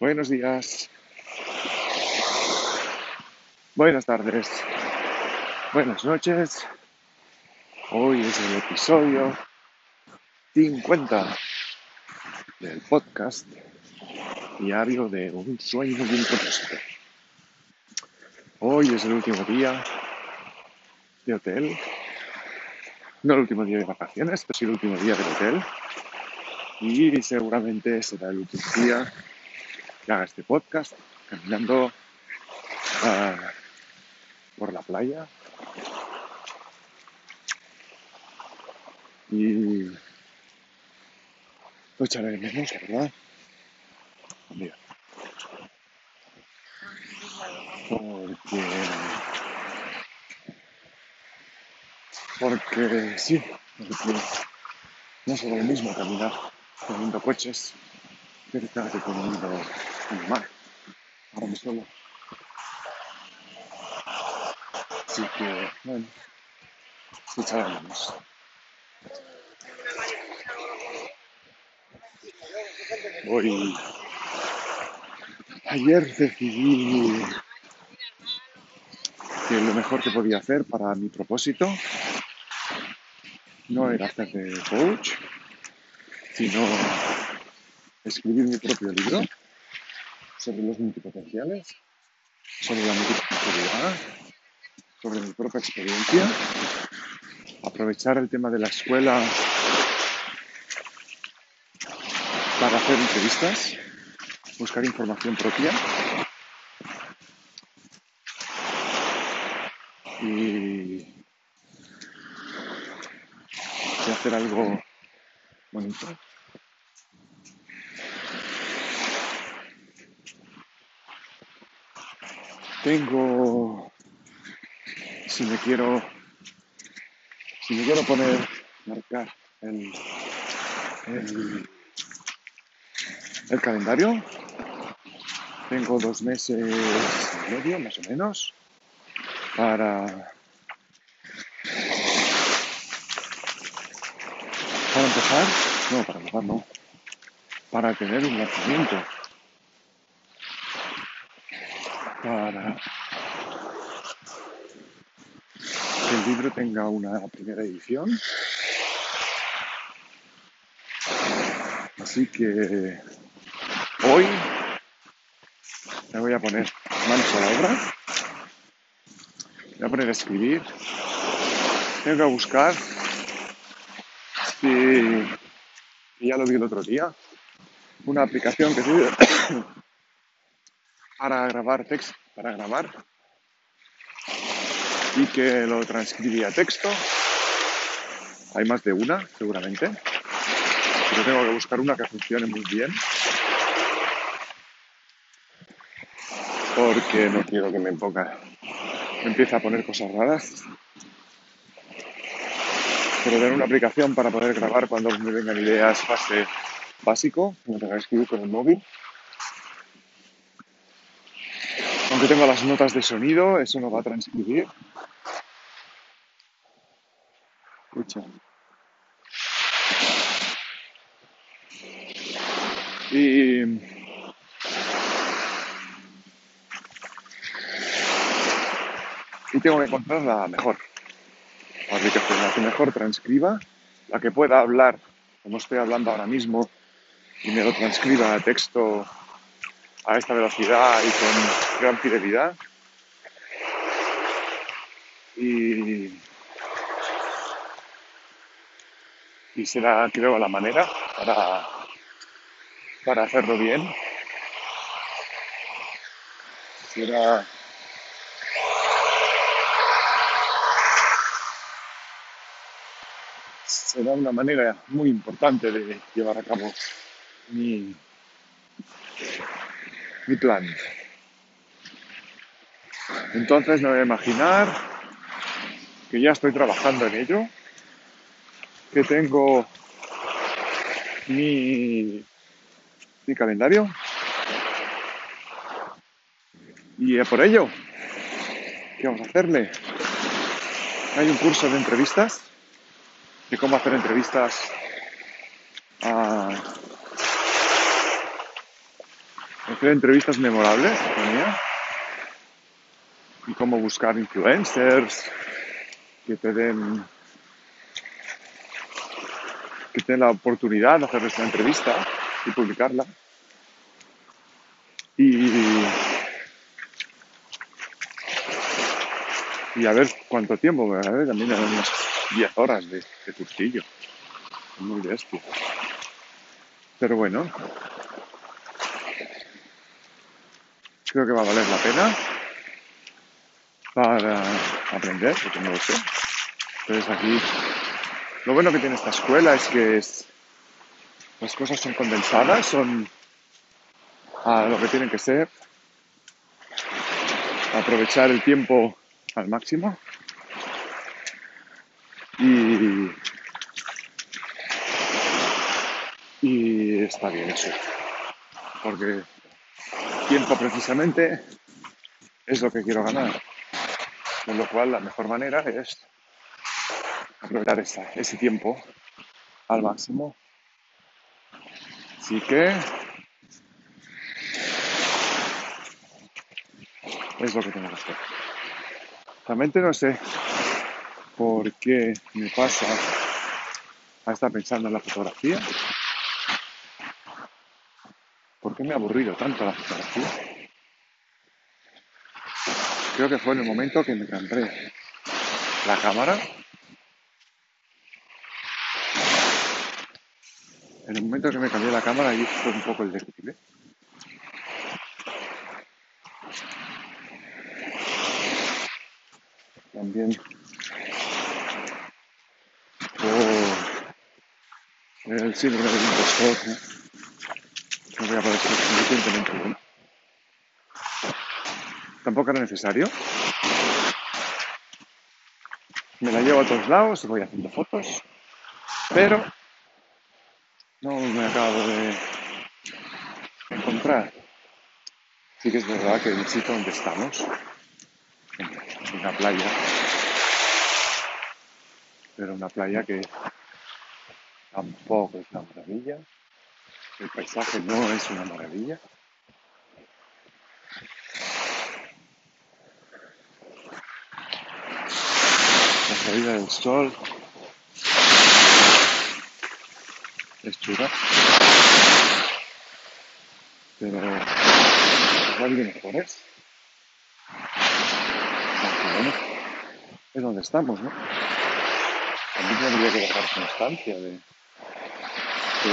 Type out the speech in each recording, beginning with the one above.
Buenos días. Buenas tardes. Buenas noches. Hoy es el episodio 50 del podcast diario de un sueño de un. Hoy es el último día de hotel. No el último día de vacaciones, pero sí el último día del hotel. Y seguramente será el último día haga este podcast caminando ah, por la playa. Y lo echaré de menos, verdad. Porque. Porque sí, porque no es lo mismo caminar teniendo coches cerca de teniendo un mar. Ahora me solo. Así que, bueno. Hoy, ayer decidí que lo mejor que podía hacer para mi propósito no era hacer de coach, sino escribir mi propio libro sobre los multipotenciales, sobre la multipotencialidad, sobre mi propia experiencia, aprovechar el tema de la escuela para hacer entrevistas, buscar información propia y, hacer algo bonito. Tengo, si me quiero, si me quiero poner, marcar el, el, el calendario, tengo dos meses y medio, más o menos, para, para empezar, no, para empezar no, para tener un lanzamiento, para que el libro tenga una primera edición. Así que hoy me voy a poner manos a la obra, voy a poner a escribir, tengo que buscar y ya lo vi el otro día, una aplicación que sirve para grabar texto, para grabar y que lo transcribía texto. Hay más de una, seguramente. Pero tengo que buscar una que funcione muy bien. Porque no quiero que me ponga, empiece a poner cosas raras. Pero tener una aplicación para poder grabar cuando me vengan ideas base básico, no tenga que con el móvil. Tengo las notas de sonido, eso no va a transcribir. Escucha. Y tengo que encontrar la mejor aplicación, la que mejor transcriba, la que pueda hablar como estoy hablando ahora mismo y me lo transcriba a texto a esta velocidad y con gran fidelidad. Y, y será, creo, la manera para, para hacerlo bien. Será será una manera muy importante de llevar a cabo mi, mi plan. Entonces me voy a imaginar que ya estoy trabajando en ello, que tengo mi, mi calendario y por ello, ¿qué vamos a hacerle? Hay un curso de entrevistas, de cómo hacer entrevistas a hacer entrevistas memorables, y cómo buscar influencers que te den que te la oportunidad de hacerles una entrevista y publicarla. Y, y a ver cuánto tiempo, a también eran unas 10 horas de, de cursillo. Muy bestia. Pero bueno, creo que va a valer la pena para aprender, porque no lo sé. Entonces aquí, lo bueno que tiene esta escuela es que las cosas son condensadas, son a lo que tienen que ser, aprovechar el tiempo al máximo y, y está bien eso, porque tiempo precisamente es lo que quiero ganar. Con lo cual la mejor manera es aprovechar esa- ese tiempo al máximo. Así que es lo que tengo que hacer. Realmente no sé por qué me pasa a estar pensando en la fotografía. ¿Por qué me ha aburrido tanto la fotografía? Creo que fue en el momento que me compré la cámara. En el momento que me cambié la cámara, ahí fue un poco el declive. También por el síndrome del impostor, ¿no? No voy a parecer suficientemente bueno. Tampoco era necesario. Me la llevo a todos lados, voy haciendo fotos, pero no me acabo de encontrar. Sí que es verdad que el sitio donde estamos, en una playa, pero una playa que tampoco es una maravilla. El paisaje no es una maravilla. La salida del sol es chula, pero de mejores. Bueno, es donde estamos, ¿no? También tendría que dejar constancia de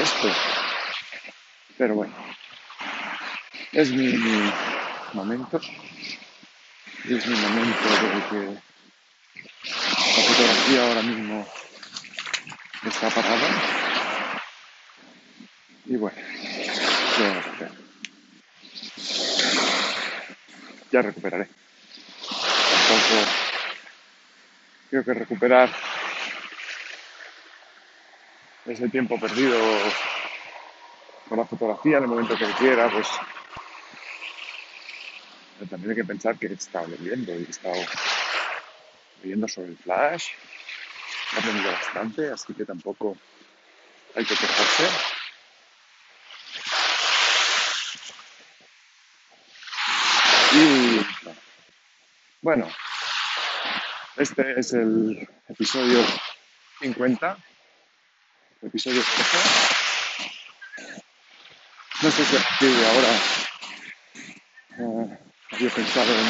esto. Pero bueno, es mi, mi momento. Es mi momento de que la fotografía ahora mismo está parada. Y bueno. Ya recuperaré. Tampoco creo que recuperar ese tiempo perdido con la fotografía en el momento que quiera, pues también hay que pensar que he estado leyendo y he estado leyendo sobre el flash, he aprendido bastante, así que tampoco hay que quejarse. Y bueno, este es el episodio 50, el episodio 13. No sé si a ahora eh, había pensado en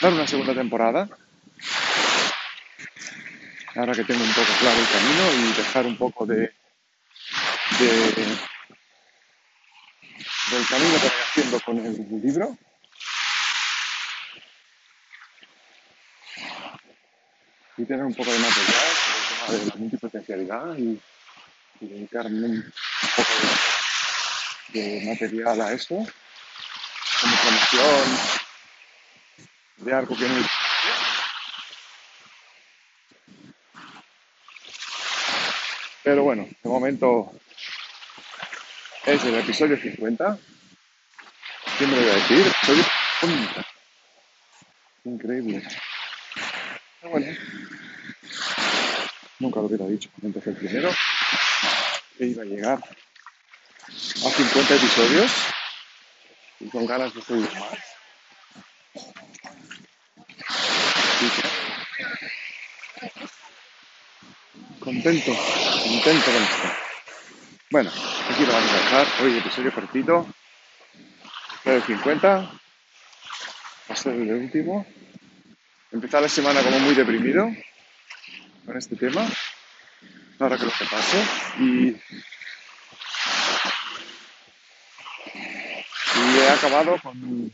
dar una segunda temporada. Ahora que tengo un poco claro el camino y dejar un poco de, de del camino que voy haciendo con el libro. Y tener un poco de material sobre el tema de la multipotencialidad y, y dedicarme un poco de, material a eso, como promoción de algo que no Pero bueno, de momento es el episodio 50. ¿Qué me voy a decir? Episodio 50. Increíble. Pero bueno, nunca lo hubiera dicho empecé el primero, iba a llegar a 50 episodios y con ganas de seguir más. Contento, contento con esto. Bueno, aquí lo vamos a dejar. Hoy episodio cortito. de 50. Va a ser el último. Empezar la semana como muy deprimido con este tema. Ahora que lo que pase. Y, y he acabado con.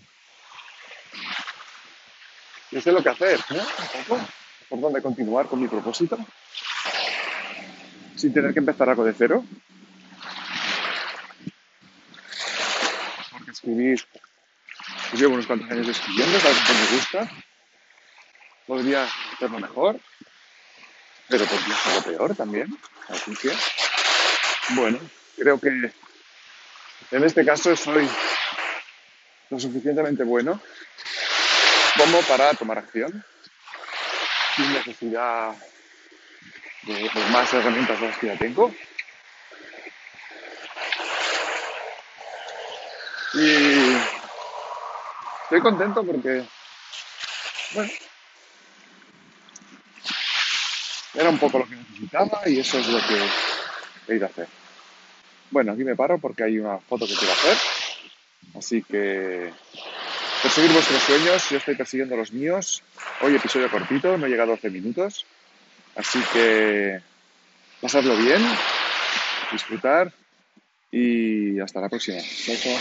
No sé lo que hacer, poco. Por dónde continuar con mi propósito. Sin tener que empezar algo de cero. Porque escribir. Pues llevo unos cuantos años escribiendo, es algo que me gusta. Podría hacerlo mejor pero podría lo peor también. Así que, bueno, creo que en este caso soy lo suficientemente bueno como para tomar acción sin necesidad de, más herramientas de las que ya tengo. Y estoy contento porque, bueno, Era un poco lo que necesitaba y eso es lo que he ido a hacer. Bueno, aquí me paro porque hay una foto que quiero hacer. Así que perseguir vuestros sueños, yo estoy persiguiendo los míos. Hoy episodio cortito, no llega a 12 minutos. Así que pasadlo bien, disfrutar y hasta la próxima.